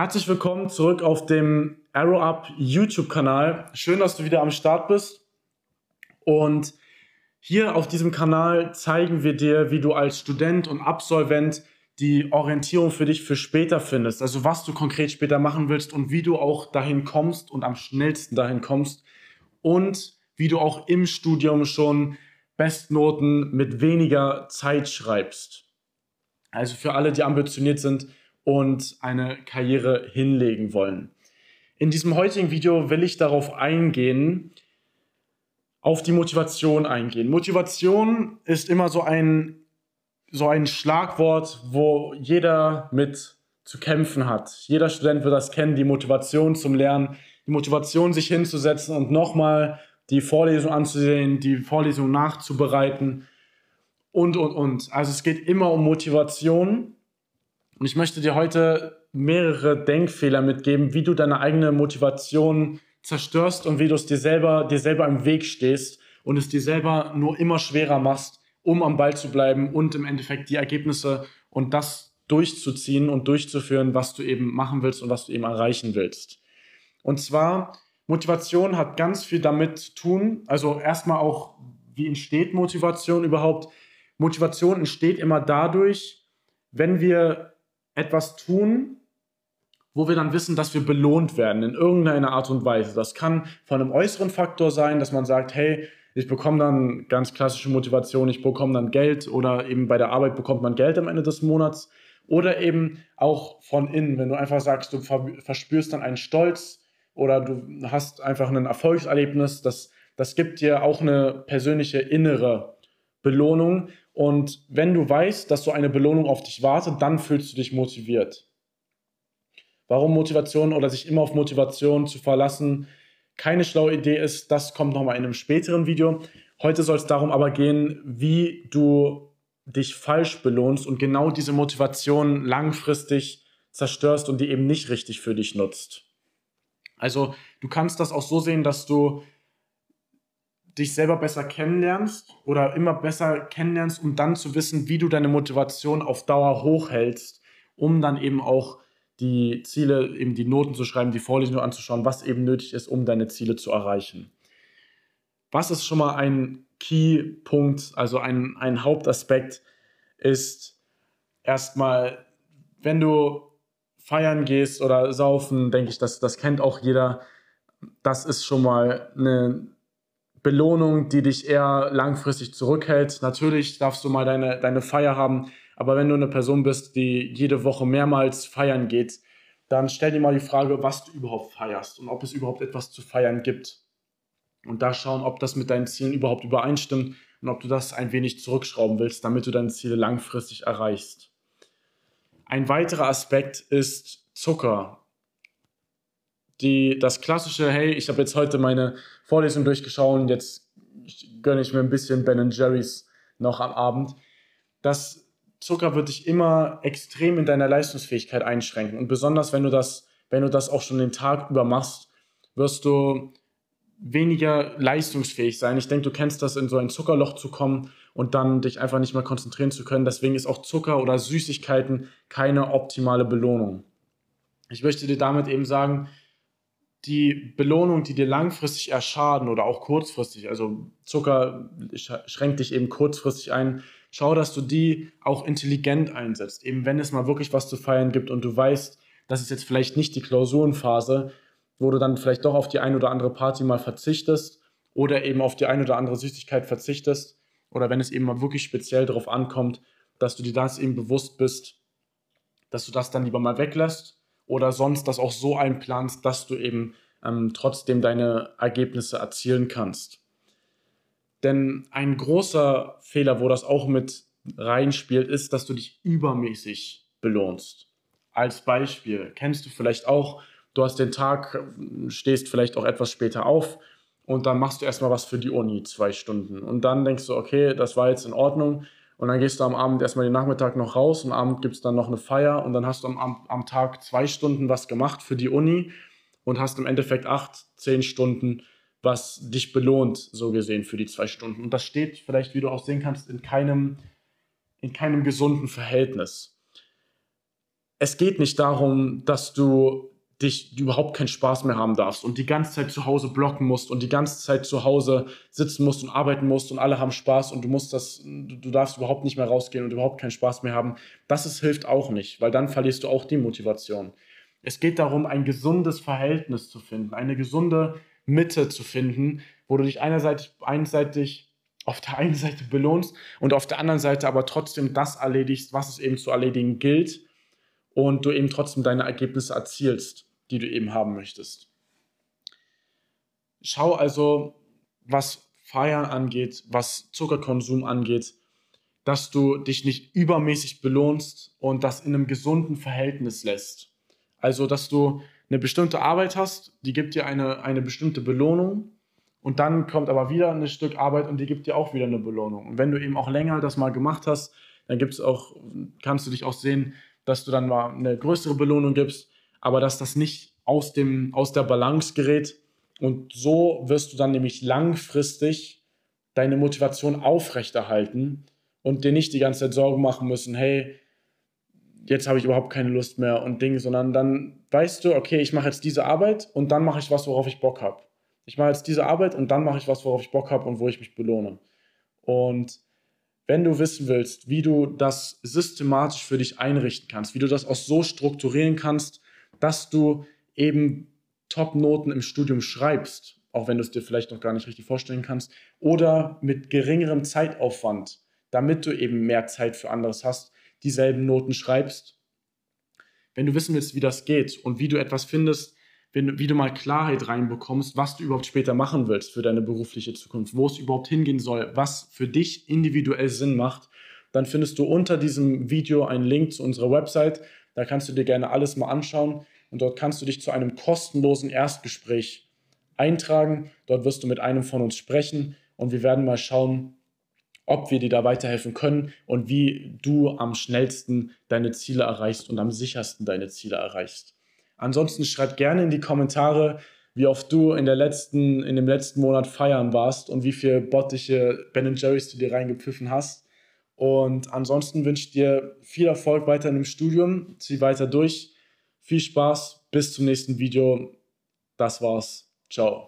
Herzlich willkommen zurück auf dem Arrow Up YouTube-Kanal. Schön, dass du wieder am Start bist. Und hier auf diesem Kanal zeigen wir dir, wie du als Student und Absolvent die Orientierung für dich für später findest. Also was du konkret später machen willst und wie du auch dahin kommst und am schnellsten dahin kommst. Und wie du auch im Studium schon Bestnoten mit weniger Zeit schreibst. Also für alle, die ambitioniert sind, und eine Karriere hinlegen wollen. In diesem heutigen Video will ich darauf eingehen, auf die Motivation eingehen. Motivation ist immer so ein, so ein Schlagwort, wo jeder mit zu kämpfen hat. Jeder Student wird das kennen, die Motivation zum Lernen, die Motivation, sich hinzusetzen und nochmal die Vorlesung anzusehen, die Vorlesung nachzubereiten und, und, und. Also es geht immer um Motivation und ich möchte dir heute mehrere Denkfehler mitgeben, wie du deine eigene Motivation zerstörst und wie du es dir selber, dir selber im Weg stehst und es dir selber nur immer schwerer machst, um am Ball zu bleiben und im Endeffekt die Ergebnisse und das durchzuziehen und durchzuführen, was du eben machen willst und was du eben erreichen willst. Und zwar, Motivation hat ganz viel damit zu tun, also erstmal auch, wie entsteht Motivation überhaupt? Motivation entsteht immer dadurch, wenn wir etwas tun, wo wir dann wissen, dass wir belohnt werden in irgendeiner Art und Weise. Das kann von einem äußeren Faktor sein, dass man sagt, hey, ich bekomme dann ganz klassische Motivation, ich bekomme dann Geld oder eben bei der Arbeit bekommt man Geld am Ende des Monats. Oder eben auch von innen, wenn du einfach sagst, du verspürst dann einen Stolz oder du hast einfach ein Erfolgserlebnis, das, das gibt dir auch eine persönliche innere Belohnung und wenn du weißt, dass so eine Belohnung auf dich wartet, dann fühlst du dich motiviert. Warum Motivation oder sich immer auf Motivation zu verlassen keine schlaue Idee ist, das kommt nochmal in einem späteren Video. Heute soll es darum aber gehen, wie du dich falsch belohnst und genau diese Motivation langfristig zerstörst und die eben nicht richtig für dich nutzt. Also du kannst das auch so sehen, dass du dich selber besser kennenlernst oder immer besser kennenlernst, um dann zu wissen, wie du deine Motivation auf Dauer hochhältst, um dann eben auch die Ziele, eben die Noten zu schreiben, die Vorlesungen anzuschauen, was eben nötig ist, um deine Ziele zu erreichen. Was ist schon mal ein Key-Punkt, also ein, ein Hauptaspekt, ist erstmal, wenn du feiern gehst oder saufen, denke ich, das, das kennt auch jeder. Das ist schon mal eine Belohnung, die dich eher langfristig zurückhält. Natürlich darfst du mal deine, deine Feier haben, aber wenn du eine Person bist, die jede Woche mehrmals feiern geht, dann stell dir mal die Frage, was du überhaupt feierst und ob es überhaupt etwas zu feiern gibt. Und da schauen, ob das mit deinen Zielen überhaupt übereinstimmt und ob du das ein wenig zurückschrauben willst, damit du deine Ziele langfristig erreichst. Ein weiterer Aspekt ist Zucker die, das klassische, hey, ich habe jetzt heute meine Vorlesung durchgeschaut jetzt gönne ich mir ein bisschen Ben Jerry's noch am Abend. Das Zucker wird dich immer extrem in deiner Leistungsfähigkeit einschränken. Und besonders wenn du das, wenn du das auch schon den Tag über machst, wirst du weniger leistungsfähig sein. Ich denke, du kennst das, in so ein Zuckerloch zu kommen und dann dich einfach nicht mehr konzentrieren zu können. Deswegen ist auch Zucker oder Süßigkeiten keine optimale Belohnung. Ich möchte dir damit eben sagen, die Belohnung, die dir langfristig erschaden oder auch kurzfristig, also Zucker schränkt dich eben kurzfristig ein, schau, dass du die auch intelligent einsetzt. Eben wenn es mal wirklich was zu feiern gibt und du weißt, das ist jetzt vielleicht nicht die Klausurenphase, wo du dann vielleicht doch auf die ein oder andere Party mal verzichtest oder eben auf die ein oder andere Süßigkeit verzichtest oder wenn es eben mal wirklich speziell darauf ankommt, dass du dir das eben bewusst bist, dass du das dann lieber mal weglässt oder sonst das auch so einplanst, dass du eben ähm, trotzdem deine Ergebnisse erzielen kannst. Denn ein großer Fehler, wo das auch mit reinspielt, ist, dass du dich übermäßig belohnst. Als Beispiel kennst du vielleicht auch, du hast den Tag, stehst vielleicht auch etwas später auf und dann machst du erstmal was für die Uni, zwei Stunden. Und dann denkst du, okay, das war jetzt in Ordnung, und dann gehst du am Abend erstmal den Nachmittag noch raus und am Abend gibt es dann noch eine Feier und dann hast du am, am Tag zwei Stunden was gemacht für die Uni und hast im Endeffekt acht, zehn Stunden, was dich belohnt, so gesehen, für die zwei Stunden. Und das steht vielleicht, wie du auch sehen kannst, in keinem, in keinem gesunden Verhältnis. es geht nicht darum, dass du dich überhaupt keinen Spaß mehr haben darfst und die ganze Zeit zu Hause blocken musst und die ganze Zeit zu Hause sitzen musst und arbeiten musst und alle haben Spaß und du musst das, du darfst überhaupt nicht mehr rausgehen und überhaupt keinen Spaß mehr haben. Das ist, hilft auch nicht, weil dann verlierst du auch die Motivation. Es geht darum, ein gesundes Verhältnis zu finden, eine gesunde Mitte zu finden, wo du dich einerseits, einseitig auf der einen Seite belohnst und auf der anderen Seite aber trotzdem das erledigst, was es eben zu erledigen gilt und du eben trotzdem deine Ergebnisse erzielst die du eben haben möchtest. Schau also, was Feiern angeht, was Zuckerkonsum angeht, dass du dich nicht übermäßig belohnst und das in einem gesunden Verhältnis lässt. Also, dass du eine bestimmte Arbeit hast, die gibt dir eine, eine bestimmte Belohnung und dann kommt aber wieder ein Stück Arbeit und die gibt dir auch wieder eine Belohnung. Und wenn du eben auch länger das mal gemacht hast, dann gibt's auch, kannst du dich auch sehen, dass du dann mal eine größere Belohnung gibst aber dass das nicht aus, dem, aus der Balance gerät. Und so wirst du dann nämlich langfristig deine Motivation aufrechterhalten und dir nicht die ganze Zeit Sorgen machen müssen, hey, jetzt habe ich überhaupt keine Lust mehr und Dinge, sondern dann weißt du, okay, ich mache jetzt diese Arbeit und dann mache ich was, worauf ich Bock habe. Ich mache jetzt diese Arbeit und dann mache ich was, worauf ich Bock habe und wo ich mich belohne. Und wenn du wissen willst, wie du das systematisch für dich einrichten kannst, wie du das auch so strukturieren kannst, dass du eben Top-Noten im Studium schreibst, auch wenn du es dir vielleicht noch gar nicht richtig vorstellen kannst, oder mit geringerem Zeitaufwand, damit du eben mehr Zeit für anderes hast, dieselben Noten schreibst. Wenn du wissen willst, wie das geht und wie du etwas findest, wie du mal Klarheit reinbekommst, was du überhaupt später machen willst für deine berufliche Zukunft, wo es überhaupt hingehen soll, was für dich individuell Sinn macht, dann findest du unter diesem Video einen Link zu unserer Website. Da kannst du dir gerne alles mal anschauen und dort kannst du dich zu einem kostenlosen Erstgespräch eintragen. Dort wirst du mit einem von uns sprechen und wir werden mal schauen, ob wir dir da weiterhelfen können und wie du am schnellsten deine Ziele erreichst und am sichersten deine Ziele erreichst. Ansonsten schreib gerne in die Kommentare, wie oft du in, der letzten, in dem letzten Monat feiern warst und wie viel bottige Ben Jerry's du dir reingepfiffen hast. Und ansonsten wünsche ich dir viel Erfolg weiter im Studium. Zieh weiter durch. Viel Spaß. Bis zum nächsten Video. Das war's. Ciao.